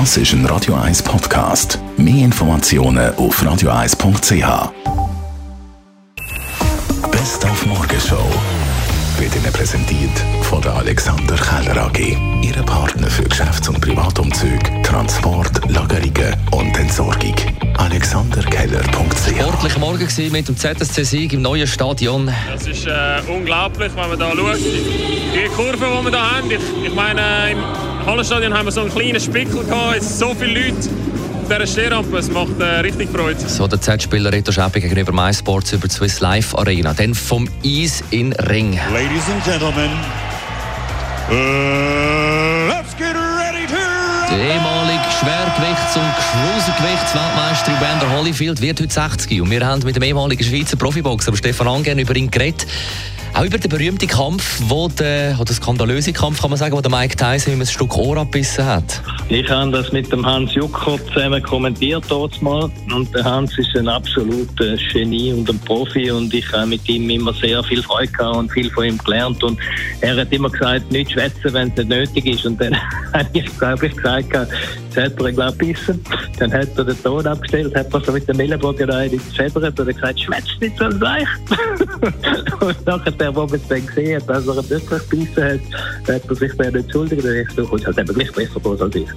Das ist ein Radio 1 Podcast. Mehr Informationen auf radio1.ch. Best auf Morgenshow wird Ihnen präsentiert von der Alexander Keller AG. Ihre Partner für Geschäfts- und Privatumzüge, Transport, Lagerungen und Entsorgung. AlexanderKeller.ch Sportlicher Morgen gewesen mit dem ZSC-Sieg im neuen Stadion. Das ist äh, unglaublich, wenn man da schaut. Die Kurve, die wir hier haben. Ich, ich meine, im Hallenstadion haben wir so einen kleinen Spickel gehabt. Es sind so viele Leute auf dieser Stehrampe. Es macht äh, richtig Freude. So der Z-Spieler Reto Schäppi gegenüber MySports über die Swiss Life Arena. Dann vom Eis in Ring. Ladies and gentlemen, uh, let's get ready to Der ehemalige Schwergewichts- und Cruisergewichtsweltmeister Evander Holyfield wird heute 60 und wir haben mit dem ehemaligen Schweizer Profiboxer Stefan Angern über ihn geredet. Auch über den berühmten Kampf, wo der, oder skandalöse Kampf, kann man sagen, wo der Mike Tyson ihm ein Stück Ohr abbissen hat. Ich habe das mit dem Hans Jucker zusammen kommentiert. Und der Hans ist ein absoluter Genie und ein Profi und ich habe mit ihm immer sehr viel Freude gehabt und viel von ihm gelernt. Und er hat immer gesagt, nicht schwätzen, wenn es nicht nötig ist. Und dann habe ich, glaube ich, gesagt, jetzt hat er, glaube ich, gebissen. Dann hat er den Ton abgestellt, hat er so mit dem Ellenbogen rein gefedert und hat gesagt, schwätzt nicht so leicht. und wo man es dann gesehen hat, dass er ihn wirklich gebissen hat, hat er sich dann entschuldigt. Und ich so, es hat eben gleich besser geworden als ich.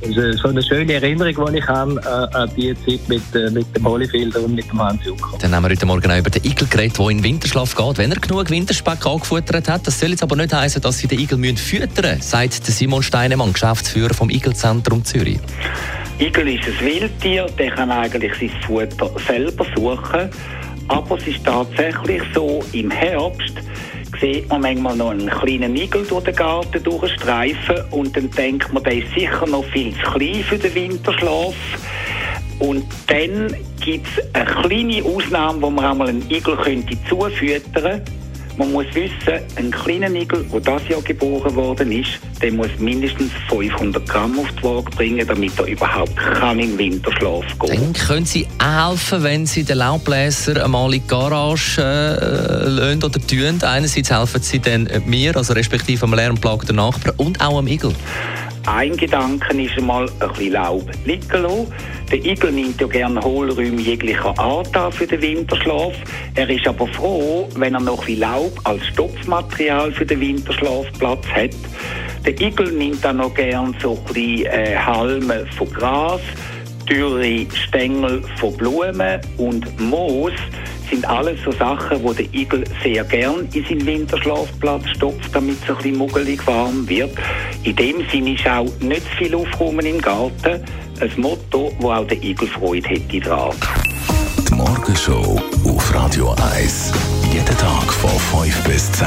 Das ist so eine schöne Erinnerung, die ich habe äh, an die Zeit mit, äh, mit dem Holyfield und mit dem Hans Jucker. Dann haben wir heute Morgen auch über den Igel geredet, der in Winterschlaf geht, wenn er genug Winterspeck angefuttert hat. Das soll jetzt aber nicht heißen, dass sie den Igel müssen füttern müssen, sagt der Simon Steinemann, Geschäftsführer vom Igelzentrum Zürich. Igel ist ein Wildtier, der kann eigentlich sein Futter selber suchen. Aber es ist tatsächlich so, im Herbst sieht man manchmal noch einen kleinen Igel durch den Garten durchstreifen und dann denkt man, der ist sicher noch viel zu klein für den Winterschlaf. Und dann gibt es eine kleine Ausnahme, wo man einmal einen Igel könnte zufüttern könnte. Man muss wissen, ein kleiner Igel, der das Jahr geboren worden ist, der muss mindestens 500 Gramm auf die Waage bringen, damit er überhaupt kann im Winterschlaf gehen Dann können Sie helfen, wenn Sie den Laubbläser einmal in die Garage äh, oder tun. Einerseits helfen Sie dann mir, also respektive am lärmplagten Nachbarn und auch am Igel. Ein Gedanke ist einmal ein bisschen Laub liegen lassen. Der Igel nimmt ja gerne Hohlräume jeglicher Art an für den Winterschlaf. Er ist aber froh, wenn er noch ein bisschen Laub als Stopfmaterial für den Winterschlafplatz hat. Der Igel nimmt dann noch gerne so ein bisschen äh, Halme von Gras, dürre Stängel von Blumen und Moos sind alles so Sachen, wo der Igel sehr gern in seinen Winterschlafplatz stopft, damit es ein bisschen muggelig warm wird. In dem Sinne ist auch nicht zu viel Aufräumen im Garten ein Motto, wo auch der Igel Freude hätte dran. Die Morgenshow auf Radio 1. Jeden Tag von 5 bis 10.